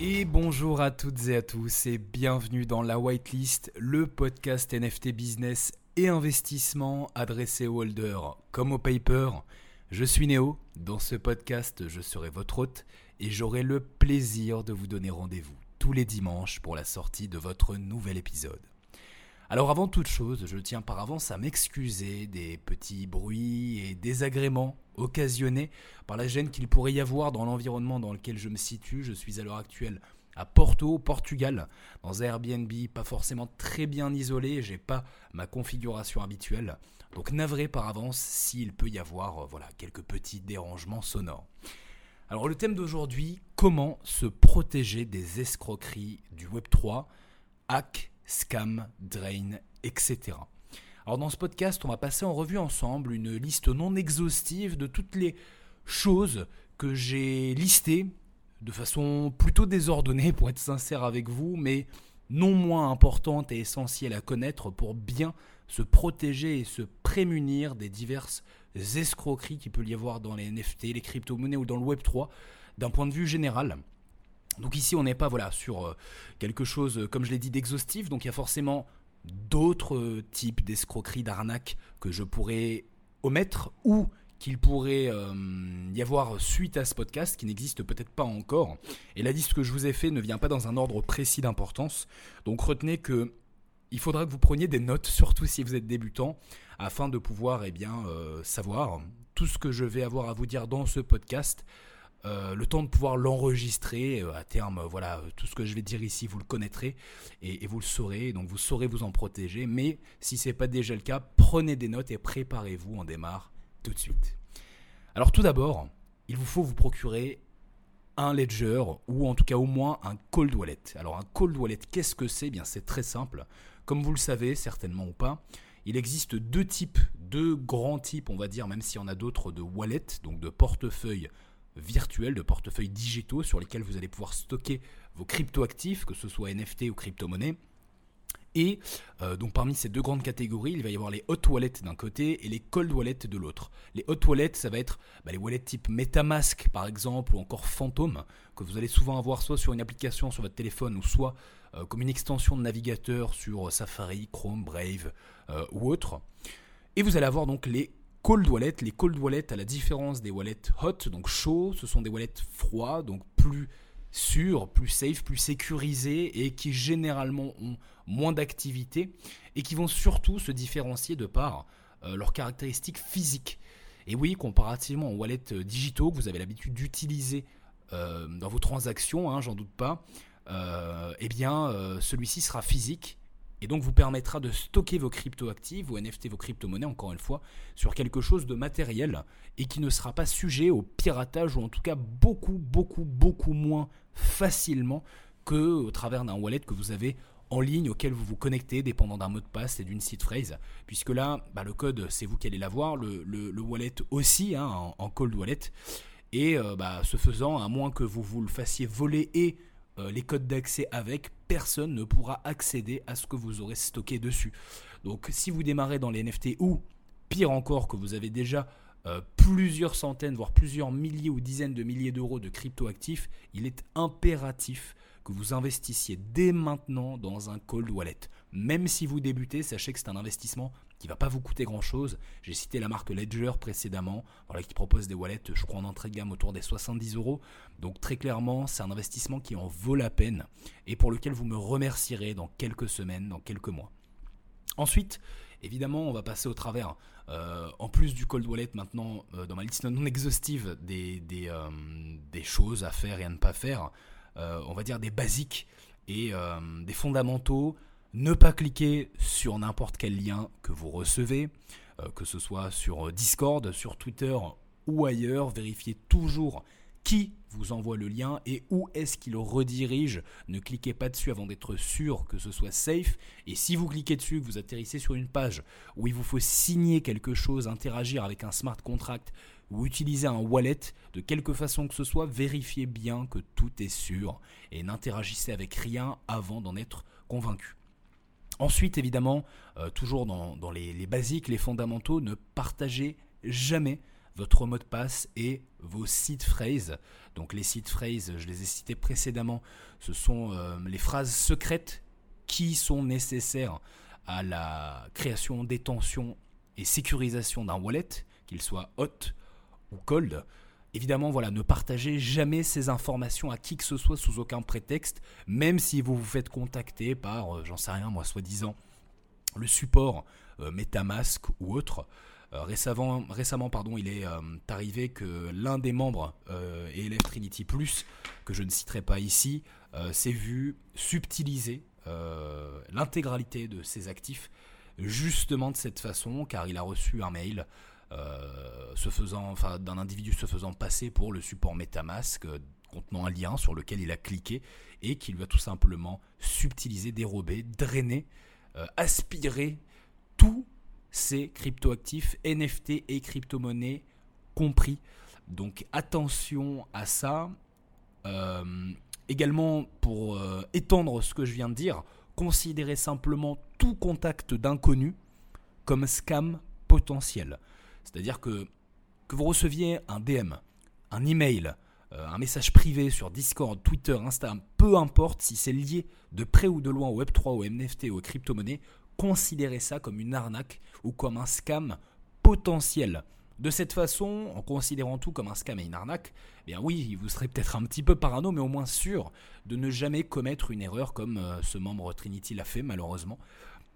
Et bonjour à toutes et à tous et bienvenue dans la Whitelist, le podcast NFT business et investissement adressé aux holders comme aux paper. Je suis Néo, dans ce podcast je serai votre hôte et j'aurai le plaisir de vous donner rendez-vous tous les dimanches pour la sortie de votre nouvel épisode. Alors avant toute chose, je tiens par avance à m'excuser des petits bruits et désagréments occasionnés par la gêne qu'il pourrait y avoir dans l'environnement dans lequel je me situe. Je suis à l'heure actuelle à Porto, Portugal, dans un Airbnb pas forcément très bien isolé, j'ai pas ma configuration habituelle. Donc navré par avance s'il peut y avoir euh, voilà, quelques petits dérangements sonores. Alors le thème d'aujourd'hui, comment se protéger des escroqueries du Web3, hack, scam, drain, etc. Alors dans ce podcast, on va passer en revue ensemble une liste non exhaustive de toutes les choses que j'ai listées de façon plutôt désordonnée pour être sincère avec vous, mais non moins importante et essentielle à connaître pour bien se protéger et se prémunir des diverses escroqueries qu'il peut y avoir dans les NFT, les crypto-monnaies ou dans le Web3 d'un point de vue général. Donc ici, on n'est pas voilà, sur euh, quelque chose, comme je l'ai dit, d'exhaustif. Donc il y a forcément d'autres euh, types d'escroqueries, d'arnaques que je pourrais omettre ou qu'il pourrait euh, y avoir suite à ce podcast qui n'existe peut-être pas encore. Et la liste que je vous ai fait ne vient pas dans un ordre précis d'importance. Donc retenez que il faudra que vous preniez des notes, surtout si vous êtes débutant, afin de pouvoir eh bien, savoir tout ce que je vais avoir à vous dire dans ce podcast euh, le temps de pouvoir l'enregistrer euh, à terme, voilà, tout ce que je vais dire ici, vous le connaîtrez et, vous le saurez, donc vous saurez vous en protéger. Mais si ce n'est pas déjà le cas, prenez des notes et préparez-vous, on démarre tout de suite. Alors tout d'abord, il vous faut vous procurer un ledger ou en tout cas au moins un cold wallet. Alors un cold wallet, qu'est-ce que c'est? Bien c'est très simple. Comme vous le savez certainement ou pas, il existe deux types, deux grands types, on va dire, même s'il y en a d'autres, de wallet, donc de portefeuille virtuels, de portefeuilles digitaux sur lesquels vous allez pouvoir stocker vos cryptoactifs, que ce soit NFT ou crypto-monnaie. Et euh, donc parmi ces deux grandes catégories, il va y avoir les hot wallets d'un côté et les cold wallets de l'autre. Les hot wallets, ça va être bah, les wallets type MetaMask par exemple ou encore Phantom que vous allez souvent avoir soit sur une application sur votre téléphone ou soit euh, comme une extension de navigateur sur Safari, Chrome, Brave euh, ou autre. Et vous allez avoir donc les cold wallets. Les cold wallets, à la différence des wallets hot, donc chauds, ce sont des wallets froids, donc plus sûrs, plus safe, plus sécurisés et qui généralement ont moins d'activité et qui vont surtout se différencier de par euh, leurs caractéristiques physiques. Et oui, comparativement aux wallets euh, digitaux que vous avez l'habitude d'utiliser euh, dans vos transactions, hein, j'en doute pas, eh bien celui-ci sera physique et donc vous permettra de stocker vos cryptoactifs, vos NFT, vos crypto-monnaies, encore une fois, sur quelque chose de matériel et qui ne sera pas sujet au piratage ou en tout cas beaucoup, beaucoup, beaucoup moins facilement que au travers d'un wallet que vous avez en ligne auquel vous vous connectez dépendant d'un mot de passe et d'une seed phrase. Puisque là, bah, le code, c'est vous qui allez l'avoir, le, le, wallet aussi, hein, en, cold wallet. Et euh, bah, ce faisant, à moins que vous vous le fassiez voler et euh, les codes d'accès avec, personne ne pourra accéder à ce que vous aurez stocké dessus. Donc si vous démarrez dans les NFT ou pire encore que vous avez déjà euh, plusieurs centaines, voire plusieurs milliers ou dizaines de milliers d'euros de crypto-actifs, il est impératif que vous investissiez dès maintenant dans un cold wallet. Même si vous débutez, sachez que c'est un investissement qui va pas vous coûter grand chose. J'ai cité la marque Ledger précédemment, voilà, qui propose des wallets, je crois en entrée de gamme autour des 70 euros. Donc très clairement, c'est un investissement qui en vaut la peine et pour lequel vous me remercierez dans quelques semaines, dans quelques mois. Ensuite, évidemment, on va passer au travers, euh, en plus du cold wallet maintenant, euh, dans ma liste non exhaustive des, euh, des, choses à faire et à ne pas faire. Euh, on va dire, des basiques et euh, des fondamentaux. Ne pas cliquer sur n'importe quel lien que vous recevez, euh, que ce soit sur Discord, sur Twitter ou ailleurs. Vérifiez toujours qui vous envoie le lien et où est-ce qu'il redirige. Ne cliquez pas dessus avant d'être sûr que ce soit safe. Et si vous cliquez dessus, que vous atterrissez sur une page où il vous faut signer quelque chose, interagir avec un smart contract ou utiliser un wallet, de quelque façon que ce soit, vérifiez bien que tout est sûr et n'interagissez avec rien avant d'en être convaincu. Ensuite, évidemment, euh, toujours dans, les, basiques, les fondamentaux, ne partagez jamais votre mot de passe et vos seed phrases. Donc les seed phrases, je les ai cités précédemment, ce sont euh, les phrases secrètes qui sont nécessaires à la création, détention et sécurisation d'un wallet, qu'il soit hot ou cold. Évidemment, voilà, ne partagez jamais ces informations à qui que ce soit sous aucun prétexte, même si vous vous faites contacter par, euh, j'en sais rien, moi, soi-disant, le support euh, MetaMask ou autre. Euh, récemment, pardon, il est arrivé que l'un des membres et Trinity Plus, que je ne citerai pas ici, s'est vu subtiliser l'intégralité de ses actifs justement de cette façon, car il a reçu un mail se faisant, enfin, d'un individu se faisant passer pour le support MetaMask euh, contenant un lien sur lequel il a cliqué et qui lui a tout simplement subtilisé, dérobé, drainé, euh, aspiré tous ces cryptoactifs, NFT et crypto-monnaies compris. Donc attention à ça. également, pour étendre ce que je viens de dire, considérez simplement tout contact d'inconnu comme scam potentiel. C'est-à-dire que, que vous receviez un DM, un email, euh, un message privé sur Discord, Twitter, Instagram, peu importe si c'est lié de près ou de loin au Web3, au NFT, aux crypto-monnaies, considérez ça comme une arnaque ou comme un scam potentiel. De cette façon, en considérant tout comme un scam et une arnaque, eh bien oui, vous serez peut-être un petit peu parano, mais au moins sûr de ne jamais commettre une erreur comme euh, ce membre Trinity l'a fait malheureusement.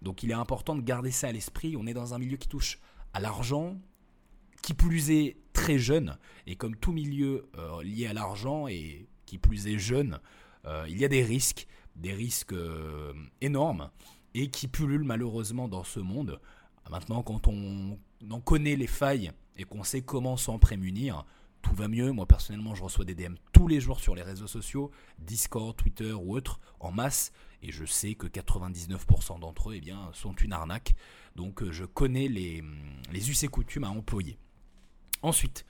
Donc il est important de garder ça à l'esprit. On est dans un milieu qui touche à l'argent, qui plus est très jeune, et comme tout milieu euh, lié à l'argent et qui plus est jeune, euh, il y a des risques, des risques euh, énormes, et qui pullulent malheureusement dans ce monde. Maintenant, quand on en connaît les failles et qu'on sait comment s'en prémunir, tout va mieux. Moi personnellement, je reçois des DM tous les jours sur les réseaux sociaux, Discord, Twitter ou autres, en masse, et je sais que 99% d'entre eux eh bien, sont une arnaque. Donc je connais les, les us et coutumes à employer. Ensuite,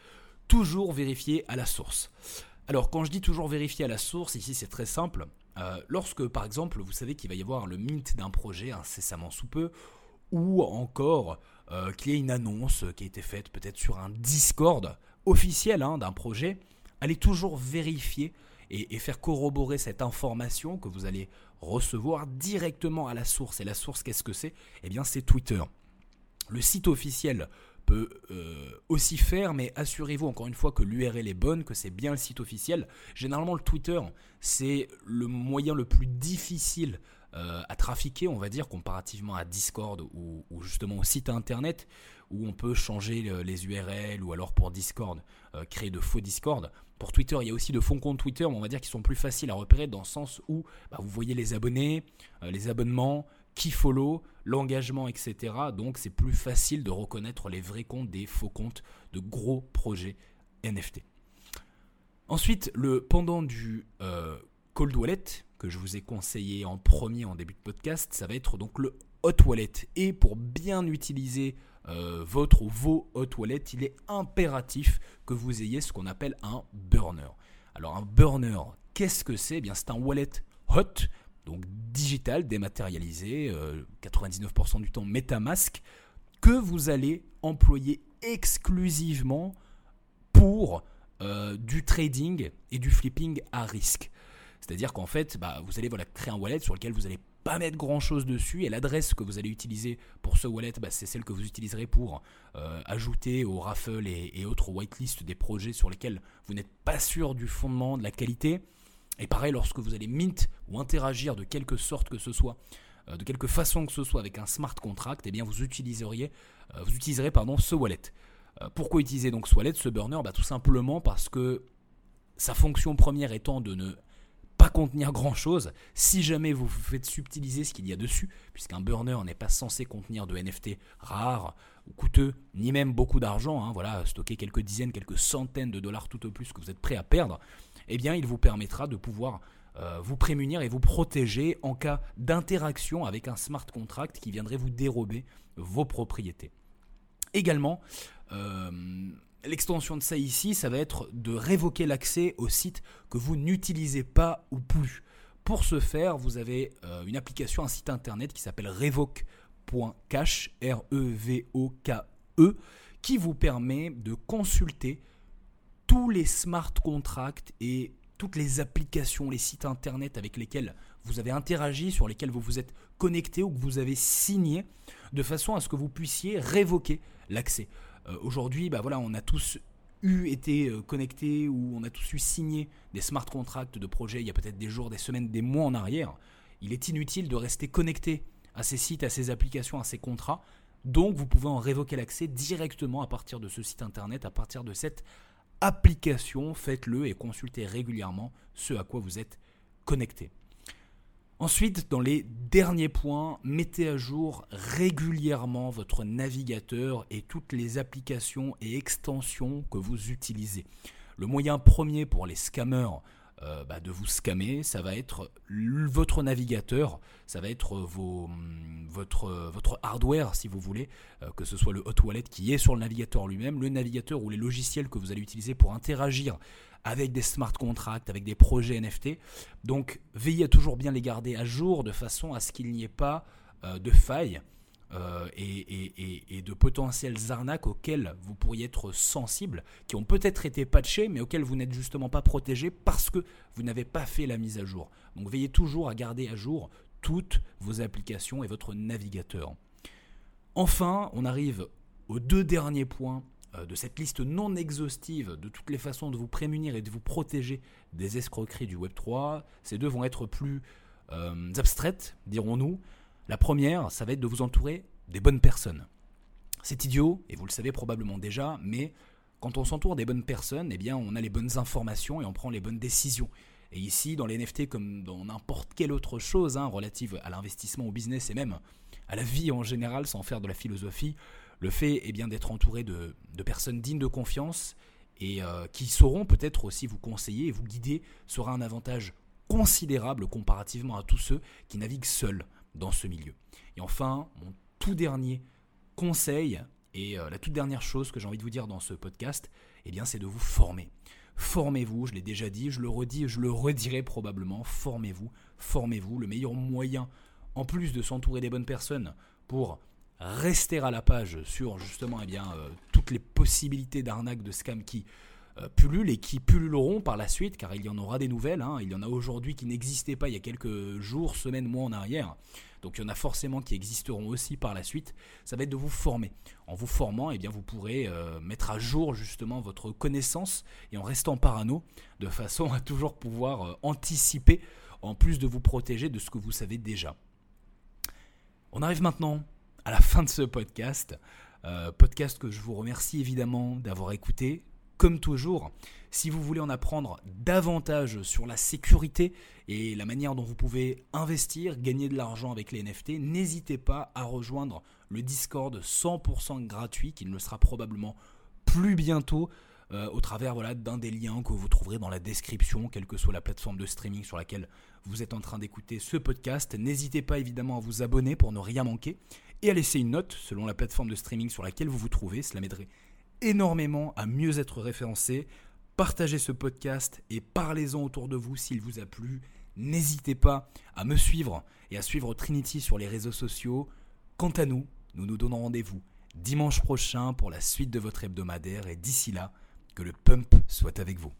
toujours vérifier à la source. Alors quand je dis toujours vérifier à la source, ici c'est très simple. Euh, lorsque par exemple vous savez qu'il va y avoir le mint d'un projet incessamment sous peu, ou encore euh, qu'il y ait une annonce qui a été faite peut-être sur un Discord officiel hein, d'un projet, allez toujours vérifier et, et, faire corroborer cette information que vous allez recevoir directement à la source. Et la source, qu'est-ce que c'est? Eh bien c'est Twitter. Le site officiel peut euh, aussi faire, mais assurez-vous encore une fois que l'URL est bonne, que c'est bien le site officiel. Généralement, le Twitter, c'est le moyen le plus difficile euh, à trafiquer, on va dire, comparativement à Discord ou, justement au site internet, où on peut changer les URL ou alors pour Discord, euh, créer de faux Discord. Pour Twitter, il y a aussi de faux comptes Twitter, mais on va dire qu'ils sont plus faciles à repérer dans le sens où bah, vous voyez les abonnés, les abonnements, qui follow, l'engagement, etc. Donc c'est plus facile de reconnaître les vrais comptes des faux comptes de gros projets NFT. Ensuite, le pendant du euh, cold wallet que je vous ai conseillé en premier en début de podcast, ça va être donc le hot wallet. Et pour bien utiliser euh, votre ou vos hot wallets, il est impératif que vous ayez ce qu'on appelle un burner. Alors un burner, qu'est-ce que c'est? Eh Bien, c'est un wallet hot donc digital, dématérialisé, 99% euh, du temps MetaMask, que vous allez employer exclusivement pour euh, du trading et du flipping à risque. C'est-à-dire qu'en fait, bah, vous allez créer un wallet sur lequel vous n'allez pas mettre grand-chose dessus et l'adresse que vous allez utiliser pour ce wallet, bah, c'est celle que vous utiliserez pour euh, ajouter au raffle et, et autres whitelist des projets sur lesquels vous n'êtes pas sûr du fondement, de la qualité. Et pareil, lorsque vous allez mint ou interagir de quelque sorte que ce soit, euh, de quelque façon que ce soit avec un smart contract, eh bien vous utiliseriez, euh, utiliserez ce wallet. Euh, pourquoi utiliser donc ce wallet, ce burner? Bah, Tout simplement parce que sa fonction première étant de ne pas contenir grand chose, si jamais vous vous faites subtiliser ce qu'il y a dessus, puisqu'un burner n'est pas censé contenir de NFT rares ou coûteux, ni même beaucoup d'argent, hein, voilà, stocker quelques dizaines, quelques centaines de dollars tout au plus que vous êtes prêt à perdre, eh bien il vous permettra de pouvoir euh, vous prémunir et vous protéger en cas d'interaction avec un smart contract qui viendrait vous dérober vos propriétés. Également, euh, l'extension de ça ici, ça va être de révoquer l'accès au site que vous n'utilisez pas ou plus. Pour ce faire, vous avez euh, une application, un site internet qui s'appelle revoke.cash, R-E-V-O-K-E, qui vous permet de consulter tous les smart contracts et toutes les applications, les sites internet avec lesquels vous avez interagi, sur lesquels vous vous êtes connecté ou que vous avez signé, de façon à ce que vous puissiez révoquer l'accès. Euh, aujourd'hui, bah voilà, on a tous eu été euh, connectés ou on a tous eu signé des smart contracts de projets il y a peut-être des jours, des semaines, des mois en arrière. Il est inutile de rester connecté à ces sites, à ces applications, à ces contrats. Donc vous pouvez en révoquer l'accès directement à partir de ce site internet, à partir de cette application. Faites-le et consultez régulièrement ce à quoi vous êtes connecté. Ensuite, dans les derniers points, mettez à jour régulièrement votre navigateur et toutes les applications et extensions que vous utilisez. Le moyen premier pour les scammers euh, bah, de vous scammer, ça va être votre navigateur, ça va être vos, hum, votre, votre hardware si vous voulez, euh, que ce soit le hot wallet qui est sur le navigateur lui-même, le navigateur ou les logiciels que vous allez utiliser pour interagir avec des smart contracts, avec des projets NFT. Donc veillez à toujours bien les garder à jour de façon à ce qu'il n'y ait pas euh, de failles euh, et, de potentielles arnaques auxquelles vous pourriez être sensible, qui ont peut-être été patchées, mais auxquelles vous n'êtes justement pas protégé parce que vous n'avez pas fait la mise à jour. Donc veillez toujours à garder à jour toutes vos applications et votre navigateur. Enfin, on arrive aux deux derniers points euh, de cette liste non exhaustive de toutes les façons de vous prémunir et de vous protéger des escroqueries du Web3. Ces deux vont être plus euh, abstraites, dirons-nous. La première, ça va être de vous entourer des bonnes personnes. C'est idiot, et vous le savez probablement déjà, mais quand on s'entoure des bonnes personnes, eh bien, on a les bonnes informations et on prend les bonnes décisions. Et ici, dans les NFT, comme dans n'importe quelle autre chose hein, relative à l'investissement, au business et même à la vie en général, sans faire de la philosophie, le fait eh bien d'être entouré de, personnes dignes de confiance et euh, qui sauront peut-être aussi vous conseiller et vous guider sera un avantage considérable comparativement à tous ceux qui naviguent seuls dans ce milieu. Et enfin, mon tout dernier conseil et euh, la toute dernière chose que j'ai envie de vous dire dans ce podcast, eh bien, c'est de vous former. Formez-vous, je l'ai déjà dit, je le redis, je le redirai probablement. Formez-vous, formez-vous. Le meilleur moyen, en plus de s'entourer des bonnes personnes pour rester à la page sur justement eh bien, euh, toutes les possibilités d'arnaque, de scam qui pullulent et qui pulluleront par la suite, car il y en aura des nouvelles. Hein. Il y en a aujourd'hui qui n'existaient pas il y a quelques jours, semaines, mois en arrière. Donc il y en a forcément qui existeront aussi par la suite. Ça va être de vous former. En vous formant, eh bien, vous pourrez euh, mettre à jour justement votre connaissance et en restant parano, de façon à toujours pouvoir anticiper, en plus de vous protéger de ce que vous savez déjà. On arrive maintenant à la fin de ce podcast. Euh, podcast que je vous remercie évidemment d'avoir écouté. Comme toujours, si vous voulez en apprendre davantage sur la sécurité et la manière dont vous pouvez investir, gagner de l'argent avec les NFT, n'hésitez pas à rejoindre le Discord 100% gratuit qui ne le sera probablement plus bientôt. Euh, au travers voilà, d'un des liens que vous trouverez dans la description, quelle que soit la plateforme de streaming sur laquelle vous êtes en train d'écouter ce podcast. N'hésitez pas évidemment à vous abonner pour ne rien manquer et à laisser une note selon la plateforme de streaming sur laquelle vous vous trouvez. Cela m'aiderait énormément à mieux être référencé. Partagez ce podcast et parlez-en autour de vous s'il vous a plu. N'hésitez pas à me suivre et à suivre Trinity sur les réseaux sociaux. Quant à nous, nous nous donnons rendez-vous dimanche prochain pour la suite de votre hebdomadaire et d'ici là, que le pump soit avec vous.